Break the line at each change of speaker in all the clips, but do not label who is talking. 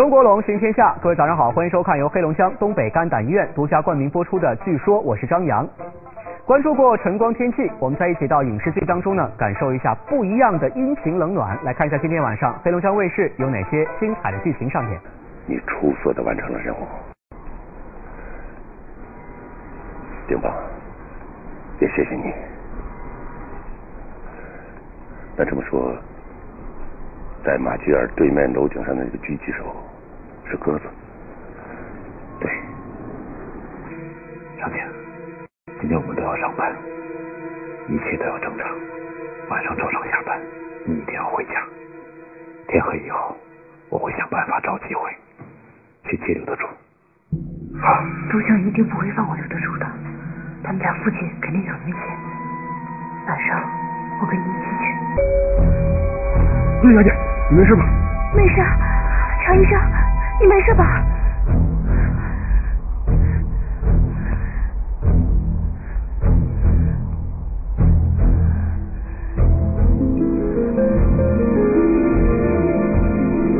中国龙行天下，各位早上好，欢迎收看由黑龙江东北肝胆医院独家冠名播出的《据说我是张扬》。关注过晨光天气，我们在一起到影视剧当中呢，感受一下不一样的阴晴冷暖。来看一下今天晚上黑龙江卫视有哪些精彩的剧情上演。
你出色的完成了任务，丁邦，也谢谢你。那这么说，在马吉尔对面楼顶上的那个狙击手是鸽子？
对，小姐，今天我们都要上班，一切都要正常。晚上照常下班，你一定要回家。天黑以后，我会想办法找机会去接刘德柱。
好，杜江一定不会放过刘德柱的，他们家附近肯定有危险。晚上我跟你一起去。
陆小姐，你没事吧？
没事，常医生，你没事吧？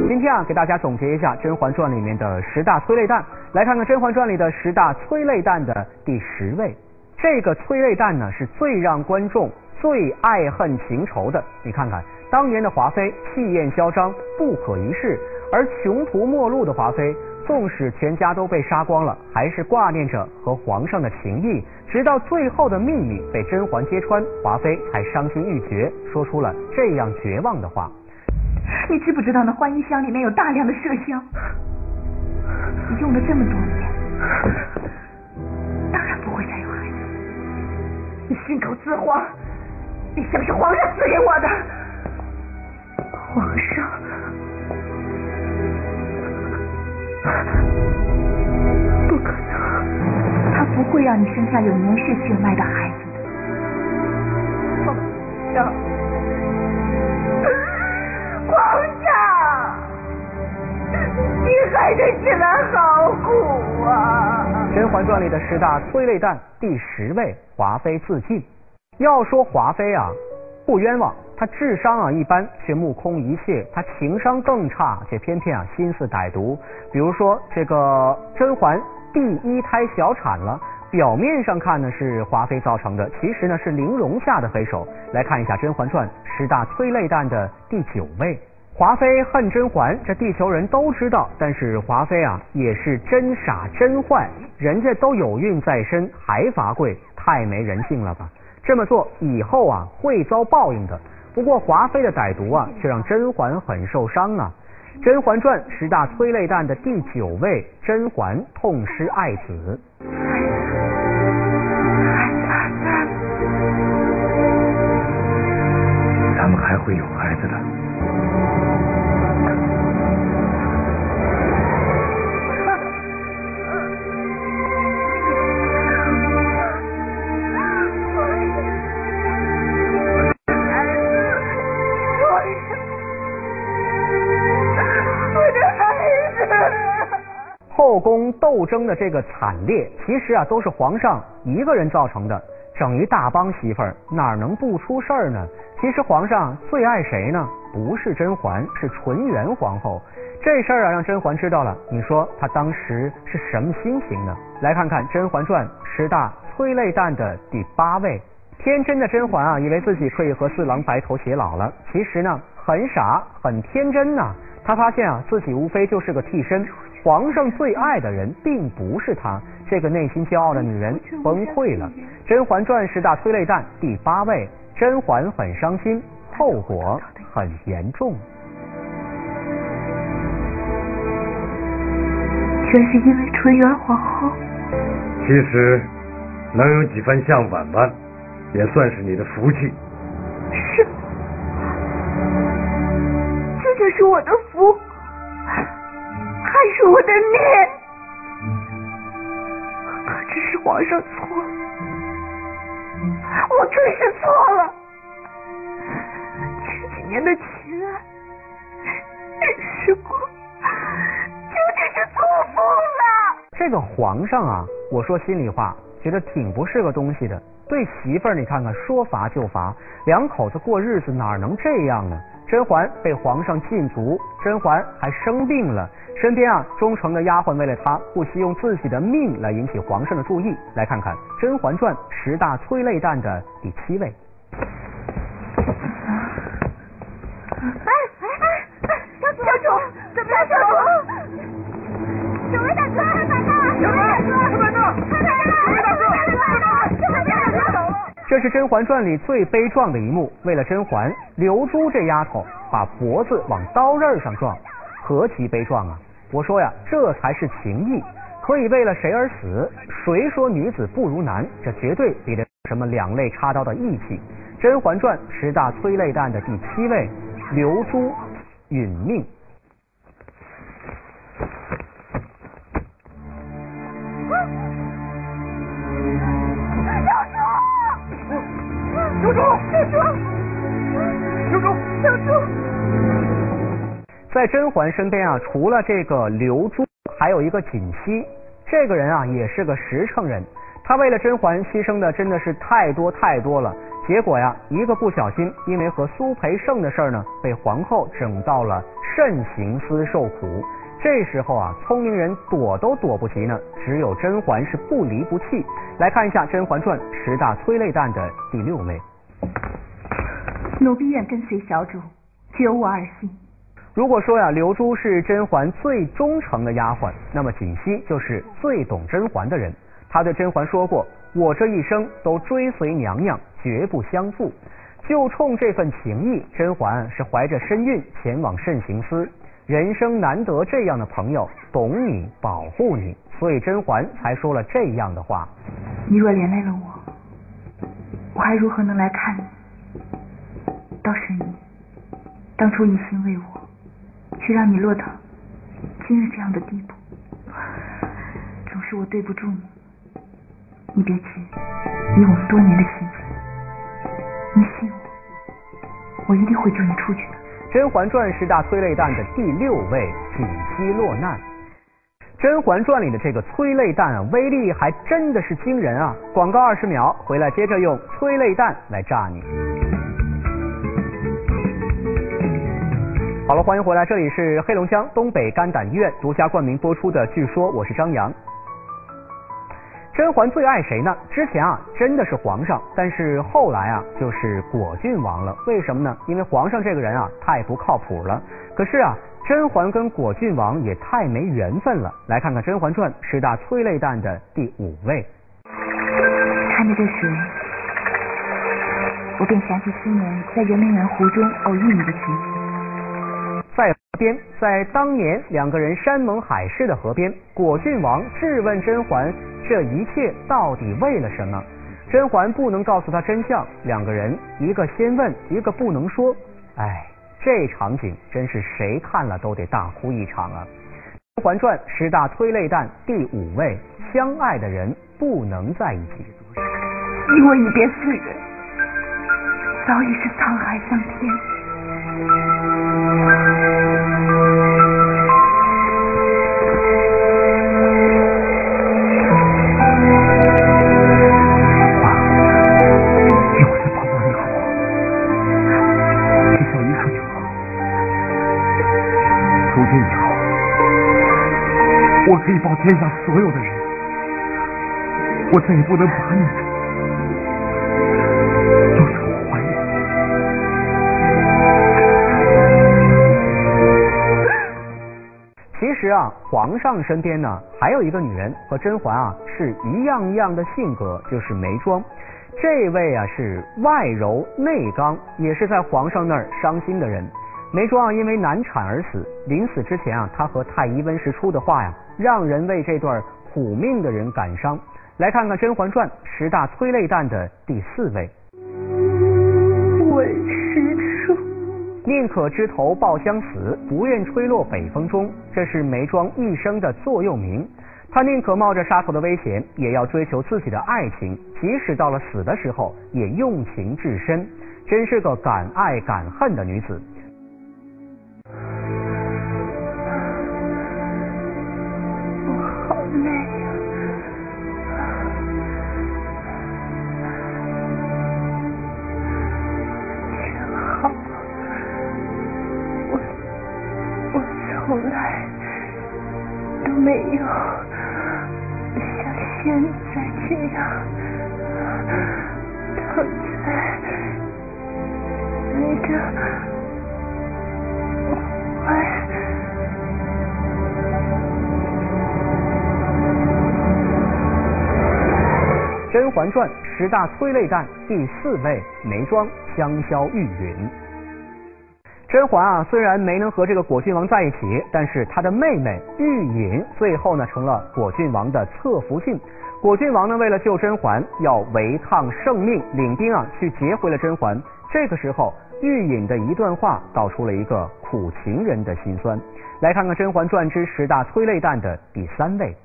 今天啊，给大家总结一下《甄嬛传》里面的十大催泪弹，来看看《甄嬛传》里的十大催泪弹的第十位。这个催泪弹呢，是最让观众最爱恨情仇的。你看看，当年的华妃气焰嚣张，不可一世；而穷途末路的华妃，纵使全家都被杀光了，还是挂念着和皇上的情谊。直到最后的秘密被甄嬛揭穿，华妃才伤心欲绝，说出了这样绝望的话。
你知不知道那欢宜箱里面有大量的麝香？你用了这么多年，当然不会再有孩子。你信口雌黄，你像是皇上赐给我的。皇上，不可能，他不会让你生下有年氏血脉的孩子的。皇上。皇上，你害得起来好苦啊！
《甄嬛传》里的十大催泪弹第十位，华妃自尽。要说华妃啊，不冤枉，他智商啊一般，却目空一切；他情商更差，却偏偏啊心思歹毒。比如说这个甄嬛第一胎小产了，表面上看呢是华妃造成的，其实呢是玲珑下的黑手。来看一下《甄嬛传》十大催泪弹的第九位。华妃恨甄嬛，这地球人都知道，但是华妃啊也是真傻真坏，人家都有孕在身，还罚跪，太没人性了吧！这么做以后啊会遭报应的。不过华妃的歹毒啊，却让甄嬛很受伤啊。《甄嬛传》十大催泪弹的第九位，甄嬛痛失爱子。
咱们还会有孩子的。
后宫斗争的这个惨烈，其实啊都是皇上一个人造成的，整一大帮媳妇儿，哪能不出事儿呢？其实皇上最爱谁呢？不是甄嬛，是纯元皇后。这事儿啊让甄嬛知道了，你说她当时是什么心情呢？来看看《甄嬛传》十大催泪弹的第八位。天真的甄嬛啊，以为自己可以和四郎白头偕老了，其实呢很傻很天真呐、她发现啊自己无非就是个替身。皇上最爱的人并不是她，这个内心骄傲的女人崩溃了。《甄嬛传》十大催泪弹第八位，甄嬛很伤心，后果很严重。
全是因为纯元皇后。
其实能有几分像婉婉，也算是你的福气。
是，这就是我的福，我的命。可这是皇上错了，我可是错了。这几年的情爱、时光，究竟是错付了。
这个皇上啊，我说心里话，觉得挺不是个东西的。对媳妇儿，你看看说罚就罚，两口子过日子哪能这样呢？甄嬛被皇上禁足，甄嬛还生病了，身边啊忠诚的丫鬟为了她不惜用自己的命来引起皇上的注意。来看看《甄嬛传》十大催泪弹的第七位。
哎哎哎！小主，小主，怎么了，教主？有位大
这是《甄嬛传》里最悲壮的一幕。为了甄嬛，刘珠这丫头把脖子往刀刃上撞，何其悲壮啊！我说呀，这才是情义，可以为了谁而死？谁说女子不如男？这绝对比得什么两肋插刀的义气。《甄嬛传》十大催泪弹的第七位，刘珠殒命。
刘珠，刘珠，
刘珠，
刘珠。
在甄嬛身边啊，除了这个刘珠，还有一个锦溪。这个人啊，也是个实诚人。他为了甄嬛牺牲的真的是太多太多了。结果呀，一个不小心，因为和苏培盛的事儿呢，被皇后整到了慎刑司受苦。这时候啊，聪明人躲都躲不及呢，只有甄嬛是不离不弃。来看一下《甄嬛传》十大催泪弹的第六位。
奴婢愿跟随小主，绝无二心。
如果说呀，刘珠是甄嬛最忠诚的丫鬟，那么锦汐就是最懂甄嬛的人。她对甄嬛说过：“我这一生都追随娘娘，绝不相负。”就冲这份情谊，甄嬛是怀着身孕前往慎刑司。人生难得这样的朋友，懂你，保护你，所以甄嬛才说了这样的话。
你若连累了我，我还如何能来看你？倒是你，当初一心为我，却让你落到今日这样的地步，总是我对不住你。你别急，以我们多年的信任，你信我，我一定会救你出去的。
《甄嬛传》十大催泪弹的第六位，锦汐落难。《甄嬛传》里的这个催泪弹啊，威力还真的是惊人啊！广告二十秒，回来接着用催泪弹来炸你。好了，欢迎回来，这里是黑龙江东北肝胆医院独家冠名播出的《据说》，我是张扬。甄嬛最爱谁呢？之前啊，真的是皇上，但是后来啊，就是果郡王了。为什么呢？因为皇上这个人啊，太不靠谱了。可是啊，甄嬛跟果郡王也太没缘分了。来看看《甄嬛传》十大催泪弹的第五位。
看着这时，我便想起昔年在圆明园湖中偶遇你的情景。
边，在当年两个人山盟海誓的河边，果郡王质问甄嬛。这一切到底为了什么？甄嬛不能告诉他真相，两个人一个先问，一个不能说。哎，这场景真是谁看了都得大哭一场啊！《甄嬛传》十大催泪弹第五位，相爱的人不能在一起。
因为一别四人，早已是沧海桑田。
我可以报天下所有的人，我再也不能把你，都在我怀里。
其实啊，皇上身边呢还有一个女人和甄嬛啊是一样一样的性格，就是眉庄。这位啊是外柔内刚，也是在皇上那儿伤心的人。眉庄因为难产而死，临死之前啊，他和太医温实初的话呀，让人为这段苦命的人感伤。来看看《甄嬛传》十大催泪弹的第四位。
温实初，
宁可枝头抱香死，不愿吹落北风中。这是梅庄一生的座右铭。他宁可冒着杀头的危险，也要追求自己的爱情，即使到了死的时候，也用情至深。真是个敢爱敢恨的女子。甄嬛传》十大催泪弹第四位，眉庄香消玉殒。甄嬛啊，虽然没能和这个果郡王在一起，但是她的妹妹玉隐最后呢成了果郡王的侧福晋。果郡王呢为了救甄嬛，要违抗圣命，领兵啊去劫回了甄嬛。这个时候，玉隐的一段话道出了一个苦情人的心酸。来看看《甄嬛传》之十大催泪弹的第三位。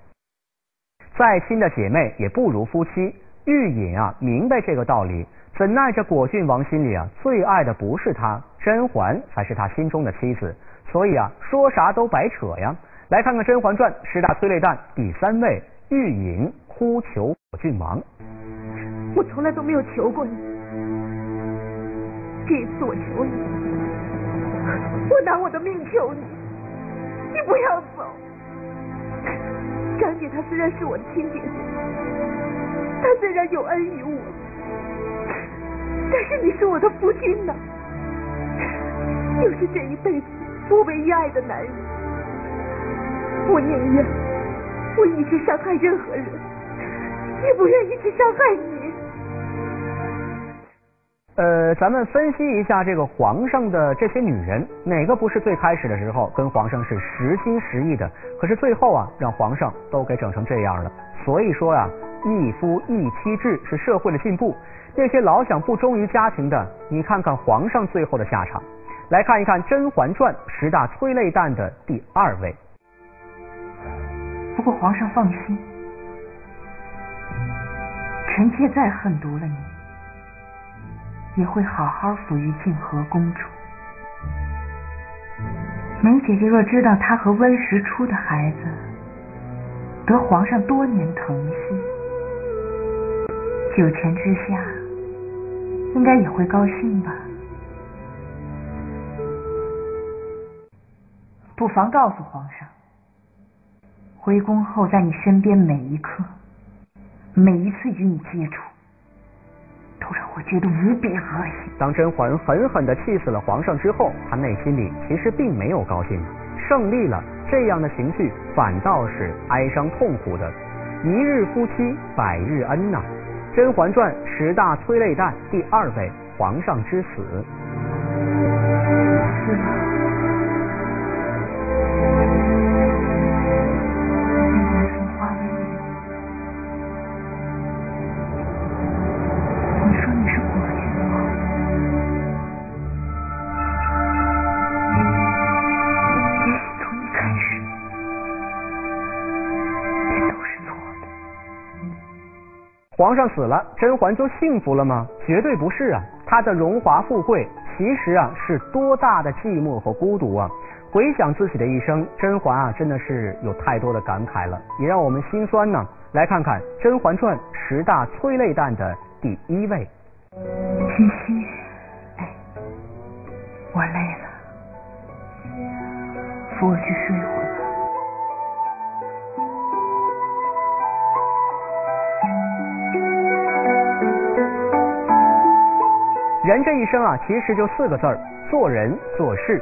再亲的姐妹也不如夫妻。玉隐啊，明白这个道理，怎奈这果郡王心里啊，最爱的不是她，甄嬛才是他心中的妻子。所以啊，说啥都白扯呀。来看看《甄嬛传》十大催泪弹第三位，玉隐哭求果郡王。
我从来都没有求过你，这一次我求你，我拿我的命求你，你不要走。张姐她虽然是我的亲姐姐，她虽然有恩于我，但是你是我的夫君呐，又是这一辈子我唯一爱的男人，我宁愿我一直伤害任何人，也不愿意去伤害你。
咱们分析一下这个皇上的这些女人，哪个不是最开始的时候跟皇上是实心实意的？可是最后啊，让皇上都给整成这样了。所以说呀，一夫一妻制是社会的进步。那些老想不忠于家庭的，你看看皇上最后的下场。来看一看《甄嬛传》十大催泪弹的第二位。
不过皇上放心，臣妾再狠毒了你。也会好好抚育静和公主。梅姐姐若知道她和温实初的孩子得皇上多年疼惜，九泉之下应该也会高兴吧？不妨告诉皇上，回宫后在你身边每一刻，每一次与你接触。我觉得无比恶心。
当甄嬛狠狠地气死了皇上之后，她内心里其实并没有高兴，胜利了，这样的情绪反倒是哀伤痛苦的。一日夫妻百日恩呐，《甄嬛传》十大催泪弹第二位，皇上之死。皇上死了，甄嬛就幸福了吗？绝对不是啊！她的荣华富贵，其实啊是多大的寂寞和孤独啊！回想自己的一生，甄嬛啊真的是有太多的感慨了，也让我们心酸呢。来看看《甄嬛传》十大催泪弹的第一位。
七七，哎，我累了，扶我去睡
人这一生啊，其实就四个字儿：做人做事。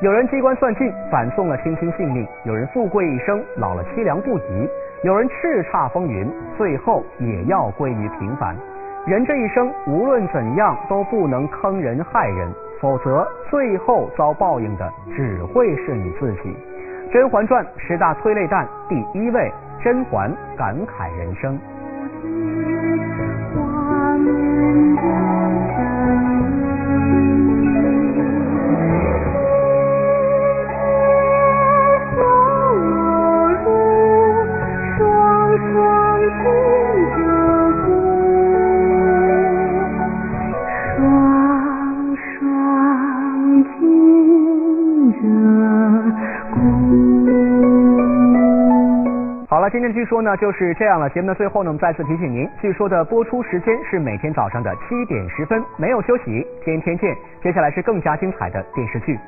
有人机关算尽，反送了卿卿性命；有人富贵一生，老了凄凉不已；有人叱咤风云，最后也要归于平凡。人这一生，无论怎样都不能坑人害人，否则最后遭报应的只会是你自己。《甄嬛传》十大催泪弹第一位，甄嬛感慨人生。说呢就是这样了。节目的最后呢，我们再次提醒您，据说的播出时间是每天早上的七点十分，没有休息，天天见。接下来是更加精彩的电视剧。